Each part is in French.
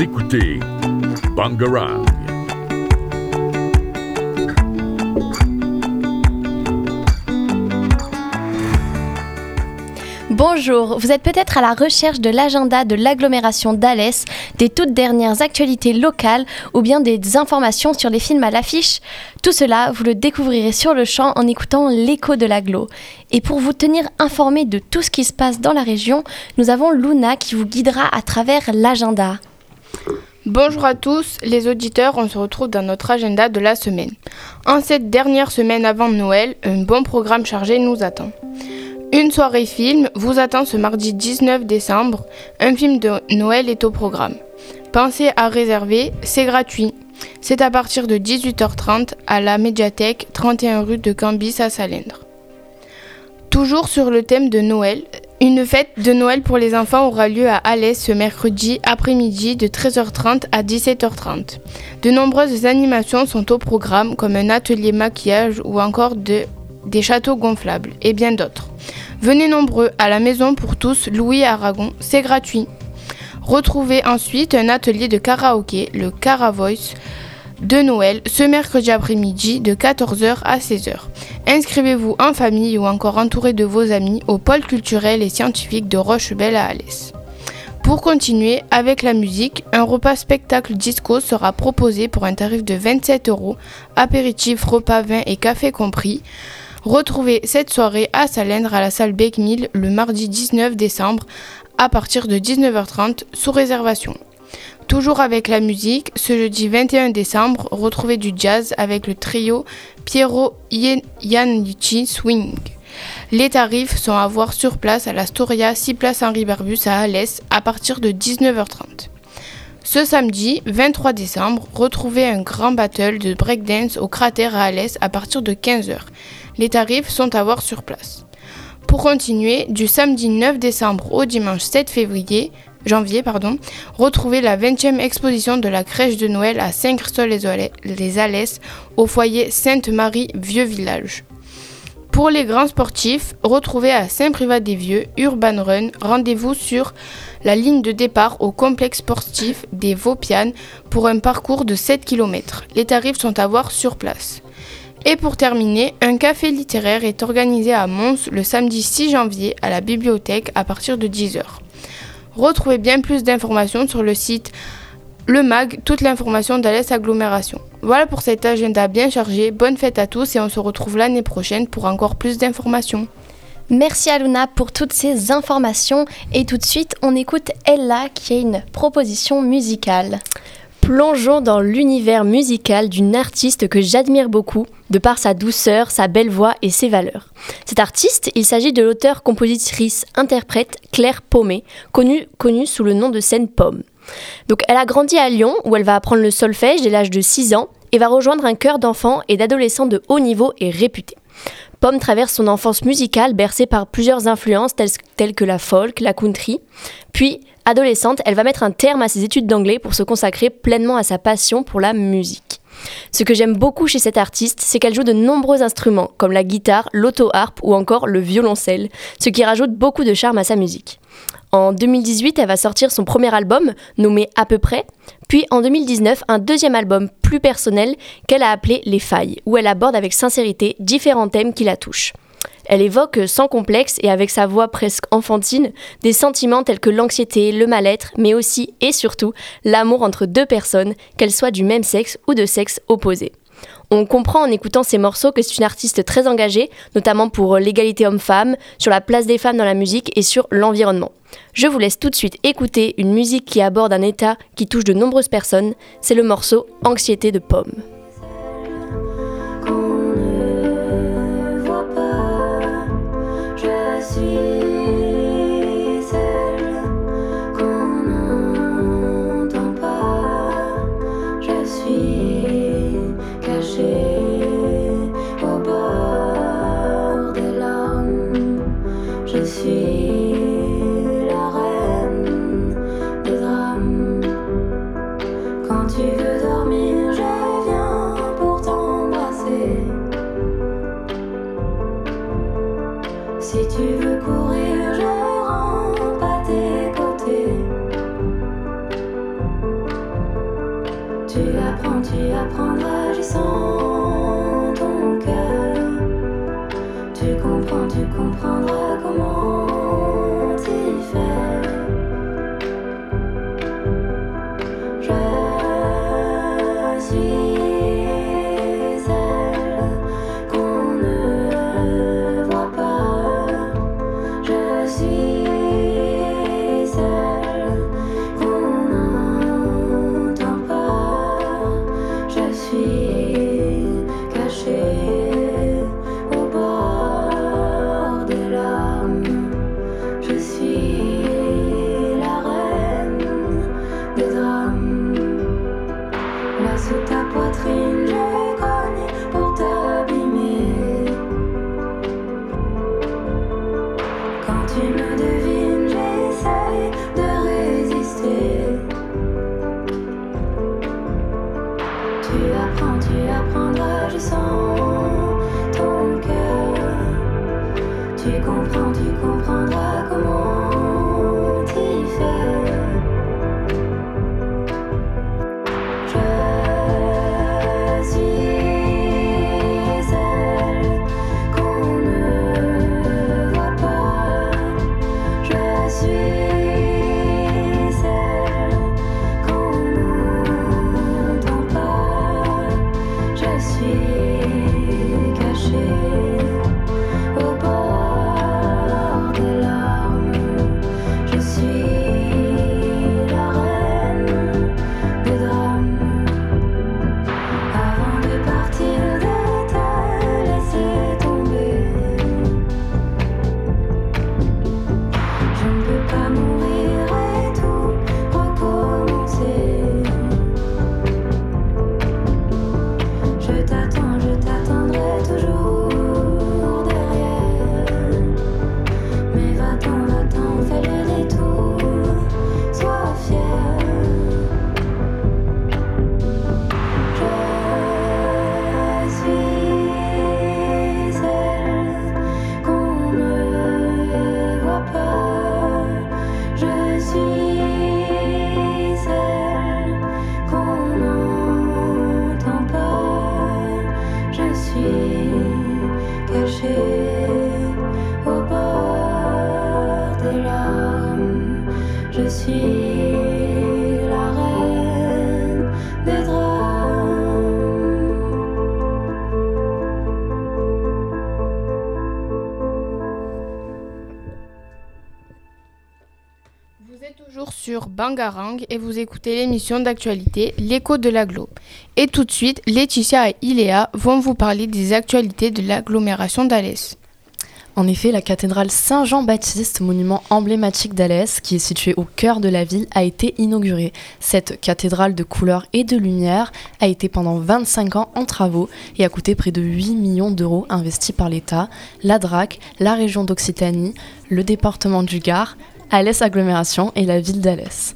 Écoutez. Bonjour, vous êtes peut-être à la recherche de l'agenda de l'agglomération d'Alès, des toutes dernières actualités locales ou bien des informations sur les films à l'affiche Tout cela, vous le découvrirez sur le champ en écoutant l'écho de l'agglo. Et pour vous tenir informé de tout ce qui se passe dans la région, nous avons Luna qui vous guidera à travers l'agenda. Bonjour à tous les auditeurs, on se retrouve dans notre agenda de la semaine. En cette dernière semaine avant Noël, un bon programme chargé nous attend. Une soirée film vous attend ce mardi 19 décembre. Un film de Noël est au programme. Pensez à réserver, c'est gratuit. C'est à partir de 18h30 à la médiathèque 31 rue de Cambis à Salindre. Toujours sur le thème de Noël, une fête de Noël pour les enfants aura lieu à Alès ce mercredi après-midi de 13h30 à 17h30. De nombreuses animations sont au programme comme un atelier maquillage ou encore de des châteaux gonflables et bien d'autres. Venez nombreux à la maison pour tous Louis Aragon, c'est gratuit. Retrouvez ensuite un atelier de karaoké, le Caravoice, de Noël ce mercredi après-midi de 14h à 16h. Inscrivez-vous en famille ou encore entouré de vos amis au pôle culturel et scientifique de Rochebelle à Alès. Pour continuer avec la musique, un repas spectacle disco sera proposé pour un tarif de 27 euros, apéritif, repas, vin et café compris. Retrouvez cette soirée à Salindre à la salle Beckmill le mardi 19 décembre à partir de 19h30 sous réservation. Toujours avec la musique, ce jeudi 21 décembre, retrouvez du jazz avec le trio Piero Iannucci Swing. Les tarifs sont à voir sur place à l'Astoria 6 place Henri Barbus à Alès à partir de 19h30. Ce samedi 23 décembre, retrouvez un grand battle de breakdance au cratère à Alès à partir de 15h. Les tarifs sont à voir sur place. Pour continuer, du samedi 9 décembre au dimanche 7 février, janvier, pardon, retrouvez la 20e exposition de la crèche de Noël à Saint-Christophe-les Alès au foyer Sainte-Marie Vieux Village. Pour les grands sportifs, retrouvez à Saint-Privat-des-Vieux Urban Run rendez-vous sur la ligne de départ au complexe sportif des Vaupianes pour un parcours de 7 km. Les tarifs sont à voir sur place. Et pour terminer, un café littéraire est organisé à Mons le samedi 6 janvier à la bibliothèque à partir de 10h. Retrouvez bien plus d'informations sur le site Le Mag, toute l'information d'Alès Agglomération. Voilà pour cet agenda bien chargé. Bonne fête à tous et on se retrouve l'année prochaine pour encore plus d'informations. Merci à Luna pour toutes ces informations et tout de suite on écoute Ella qui a une proposition musicale. Plongeons dans l'univers musical d'une artiste que j'admire beaucoup, de par sa douceur, sa belle voix et ses valeurs. Cet artiste, il s'agit de l'auteur-compositrice-interprète Claire Paumé, connue, connue sous le nom de scène Pomme. Donc elle a grandi à Lyon où elle va apprendre le solfège dès l'âge de 6 ans et va rejoindre un chœur d'enfants et d'adolescents de haut niveau et réputé. Pomme traverse son enfance musicale bercée par plusieurs influences telles, que la folk, la country. Puis, adolescente, elle va mettre un terme à ses études d'anglais pour se consacrer pleinement à sa passion pour la musique. Ce que j'aime beaucoup chez cette artiste, c'est qu'elle joue de nombreux instruments, comme la guitare, l'auto-harpe ou encore le violoncelle, ce qui rajoute beaucoup de charme à sa musique. En 2018, elle va sortir son premier album, nommé À peu près, puis en 2019, un deuxième album plus personnel qu'elle a appelé Les Failles, où elle aborde avec sincérité différents thèmes qui la touchent. Elle évoque sans complexe et avec sa voix presque enfantine des sentiments tels que l'anxiété, le mal-être, mais aussi et surtout l'amour entre deux personnes, qu'elles soient du même sexe ou de sexe opposé. On comprend en écoutant ces morceaux que c'est une artiste très engagée, notamment pour l'égalité homme-femme, sur la place des femmes dans la musique et sur l'environnement. Je vous laisse tout de suite écouter une musique qui aborde un état qui touche de nombreuses personnes, c'est le morceau Anxiété de pomme. Vous êtes toujours sur Bangarang et vous écoutez l'émission d'actualité L'écho de l'agglo. Et tout de suite, Laetitia et Iléa vont vous parler des actualités de l'agglomération d'Alès. En effet, la cathédrale Saint-Jean-Baptiste, monument emblématique d'Alès, qui est située au cœur de la ville, a été inaugurée. Cette cathédrale de couleur et de lumière a été pendant 25 ans en travaux et a coûté près de 8 millions d'euros investis par l'État, la DRAC, la région d'Occitanie, le département du Gard, Alès Agglomération et la ville d'Alès.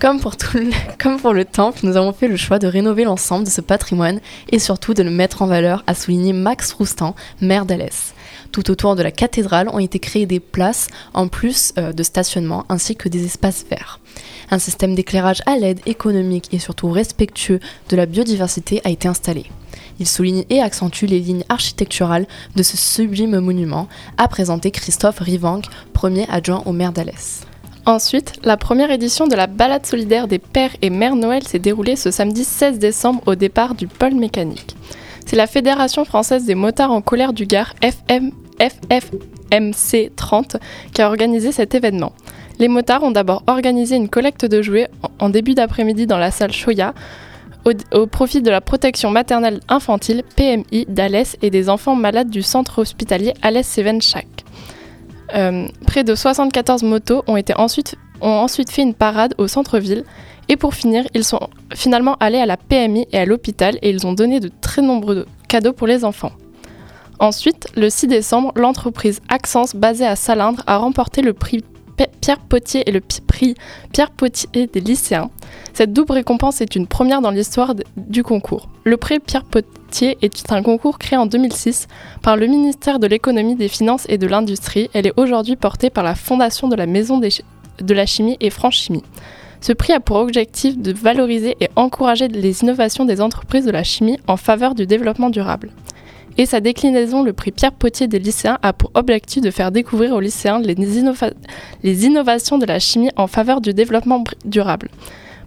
Comme pour, comme pour le temple, nous avons fait le choix de rénover l'ensemble de ce patrimoine et surtout de le mettre en valeur, a souligné Max Roustan, maire d'Alès. Tout autour de la cathédrale ont été créées des places en plus euh, de stationnement ainsi que des espaces verts. Un système d'éclairage à l'aide économique et surtout respectueux de la biodiversité a été installé. Il souligne et accentue les lignes architecturales de ce sublime monument, a présenté Christophe Rivanc, premier adjoint au maire d'Alès. Ensuite, la première édition de la balade solidaire des pères et mères Noël s'est déroulée ce samedi 16 décembre au départ du pôle mécanique. C'est la Fédération française des motards en colère du Gard, FM, FFMC 30, qui a organisé cet événement. Les motards ont d'abord organisé une collecte de jouets en début d'après-midi dans la salle Choya, au, profit de la protection maternelle infantile PMI d'Alès et des enfants malades du centre hospitalier Alès-Sévenchak. Euh, près de 74 motos ont ensuite fait une parade au centre-ville et pour finir, ils sont finalement allés à la PMI et à l'hôpital et ils ont donné de très nombreux cadeaux pour les enfants. Ensuite, le 6 décembre, l'entreprise Accence basée à Salindre a remporté le prix Pierre Potier et le prix Pierre Potier des lycéens. Cette double récompense est une première dans l'histoire du concours. Le prix Pierre Potier est un concours créé en 2006 par le ministère de l'économie, des finances et de l'industrie. Elle est aujourd'hui portée par la Fondation de la Maison de la Chimie et France Chimie. Ce prix a pour objectif de valoriser et encourager les innovations des entreprises de la chimie en faveur du développement durable. Et sa déclinaison, le prix Pierre Potier des lycéens, a pour objectif de faire découvrir aux lycéens les, innova- les innovations de la chimie en faveur du développement durable.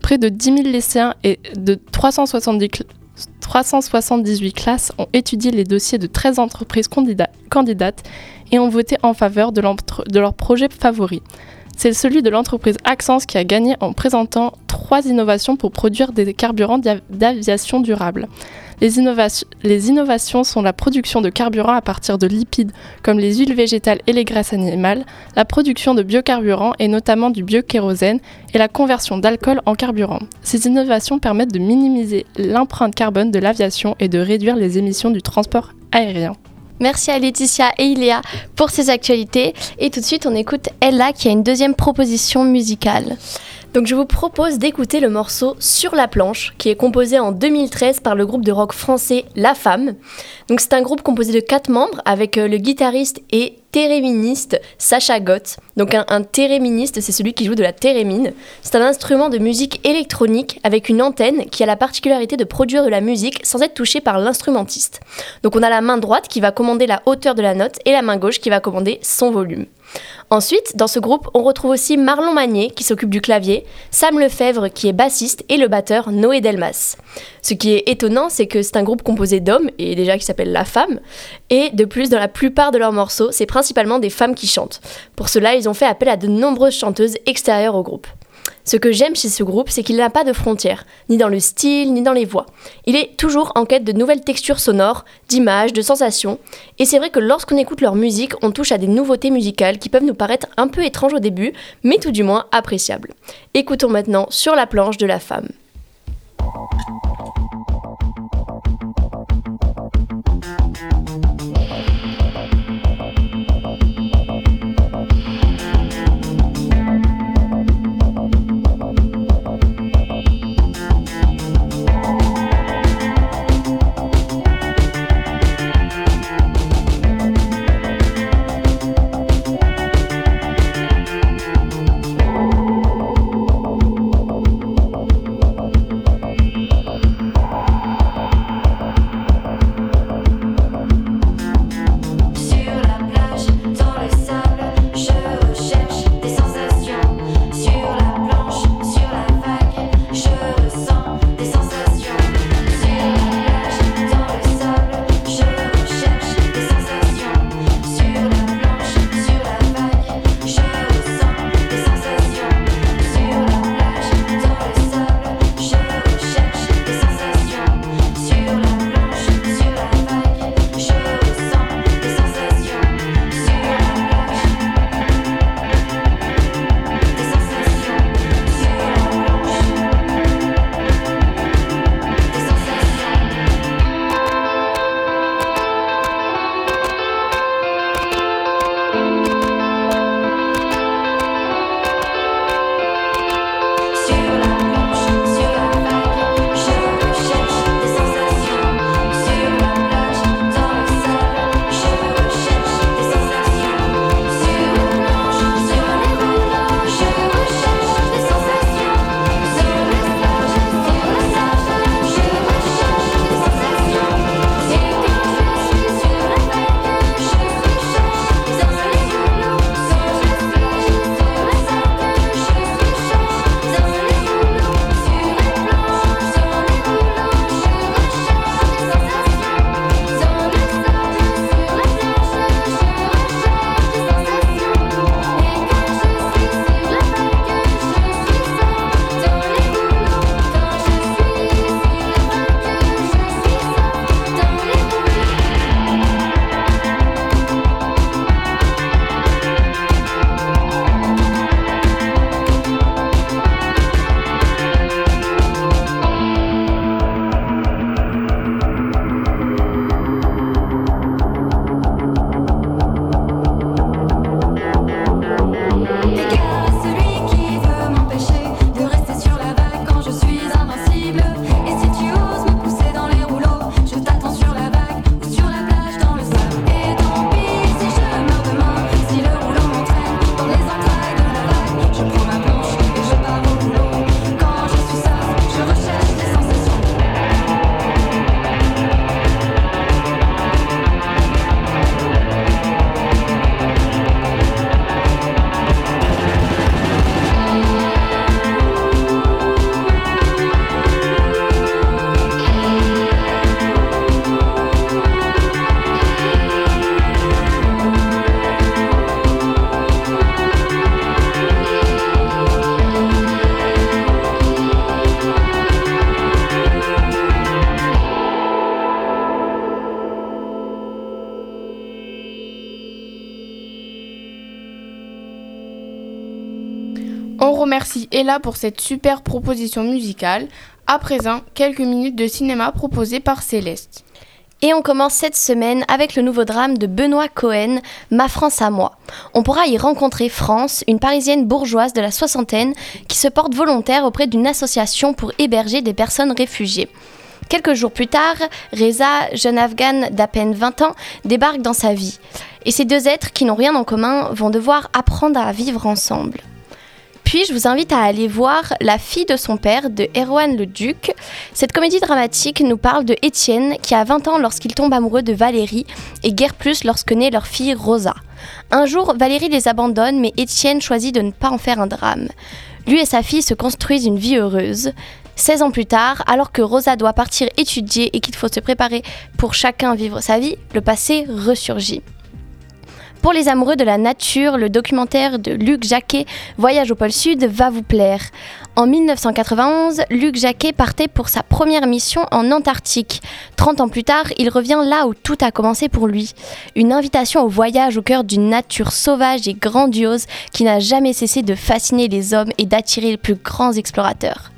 Près de 10 000 lycéens et de 370 cl- 378 classes ont étudié les dossiers de 13 entreprises candida- candidates et ont voté en faveur de, de leur projet favori. C'est celui de l'entreprise Axens qui a gagné en présentant trois innovations pour produire des carburants d'aviation durable. Les innovations sont la production de carburants à partir de lipides comme les huiles végétales et les graisses animales, la production de biocarburants et notamment du biokérosène et la conversion d'alcool en carburant. Ces innovations permettent de minimiser l'empreinte carbone de l'aviation et de réduire les émissions du transport aérien. Merci à Laetitia et Iléa pour ces actualités. Et tout de suite, on écoute Ella qui a une deuxième proposition musicale. Donc je vous propose d'écouter le morceau Sur la planche, qui est composé en 2013 par le groupe de rock français La Femme. Donc c'est un groupe composé de quatre membres avec euh, le guitariste et théréministe Sacha Gott. Donc un, un théréministe, c'est celui qui joue de la thérémine. C'est un instrument de musique électronique avec une antenne qui a la particularité de produire de la musique sans être touché par l'instrumentiste. Donc on a la main droite qui va commander la hauteur de la note et la main gauche qui va commander son volume. Ensuite, dans ce groupe, on retrouve aussi Marlon Magnier qui s'occupe du clavier, Sam Lefebvre qui est bassiste et le batteur Noé Delmas. Ce qui est étonnant, c'est que c'est un groupe composé d'hommes et déjà qui s'appelle La Femme. Et de plus, dans la plupart de leurs morceaux, c'est des femmes qui chantent. Pour cela, ils ont fait appel à de nombreuses chanteuses extérieures au groupe. Ce que j'aime chez ce groupe, c'est qu'il n'a pas de frontières, ni dans le style, ni dans les voix. Il est toujours en quête de nouvelles textures sonores, d'images, de sensations. Et c'est vrai que lorsqu'on écoute leur musique, on touche à des nouveautés musicales qui peuvent nous paraître un peu étranges au début, mais tout du moins appréciables. Écoutons maintenant Sur la planche de la femme. On remercie Ella pour cette super proposition musicale. À présent, quelques minutes de cinéma proposées par Céleste. Et on commence cette semaine avec le nouveau drame de Benoît Cohen, Ma France à moi. On pourra y rencontrer France, une parisienne bourgeoise de la soixantaine qui se porte volontaire auprès d'une association pour héberger des personnes réfugiées. Quelques jours plus tard, Reza, jeune afghane d'à peine 20 ans, débarque dans sa vie. Et ces deux êtres qui n'ont rien en commun vont devoir apprendre à vivre ensemble. Puis je vous invite à aller voir La fille de son père de Erwan le Duc. Cette comédie dramatique nous parle de Étienne qui a 20 ans lorsqu'il tombe amoureux de Valérie et guère plus lorsque naît leur fille Rosa. Un jour, Valérie les abandonne mais Étienne choisit de ne pas en faire un drame. Lui et sa fille se construisent une vie heureuse. 16 ans plus tard, alors que Rosa doit partir étudier et qu'il faut se préparer pour chacun vivre sa vie, le passé ressurgit. Pour les amoureux de la nature, le documentaire de Luc Jacquet, Voyage au pôle Sud, va vous plaire. En 1991, Luc Jacquet partait pour sa première mission en Antarctique. 30 ans plus tard, il revient là où tout a commencé pour lui. Une invitation au voyage au cœur d'une nature sauvage et grandiose qui n'a jamais cessé de fasciner les hommes et d'attirer les plus grands explorateurs.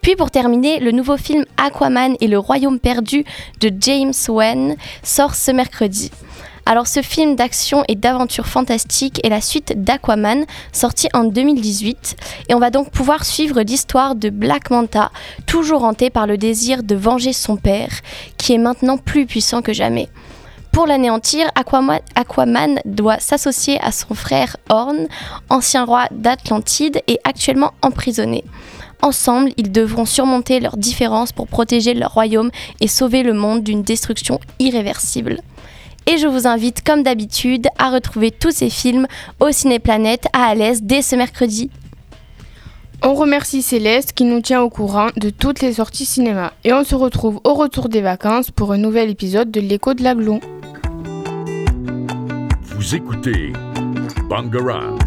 Puis pour terminer, le nouveau film Aquaman et le royaume perdu de James Wan sort ce mercredi. Alors ce film d'action et d'aventure fantastique est la suite d'Aquaman, sorti en 2018, et on va donc pouvoir suivre l'histoire de Black Manta, toujours hanté par le désir de venger son père, qui est maintenant plus puissant que jamais. Pour l'anéantir, Aquaman, doit s'associer à son frère Horn, ancien roi d'Atlantide et actuellement emprisonné. Ensemble, ils devront surmonter leurs différences pour protéger leur royaume et sauver le monde d'une destruction irréversible. Et je vous invite, comme d'habitude, à retrouver tous ces films au Cinéplanète à Alès dès ce mercredi. On remercie Céleste qui nous tient au courant de toutes les sorties cinéma. Et on se retrouve au retour des vacances pour un nouvel épisode de l'écho de la Glou. Vous écoutez Bangarang.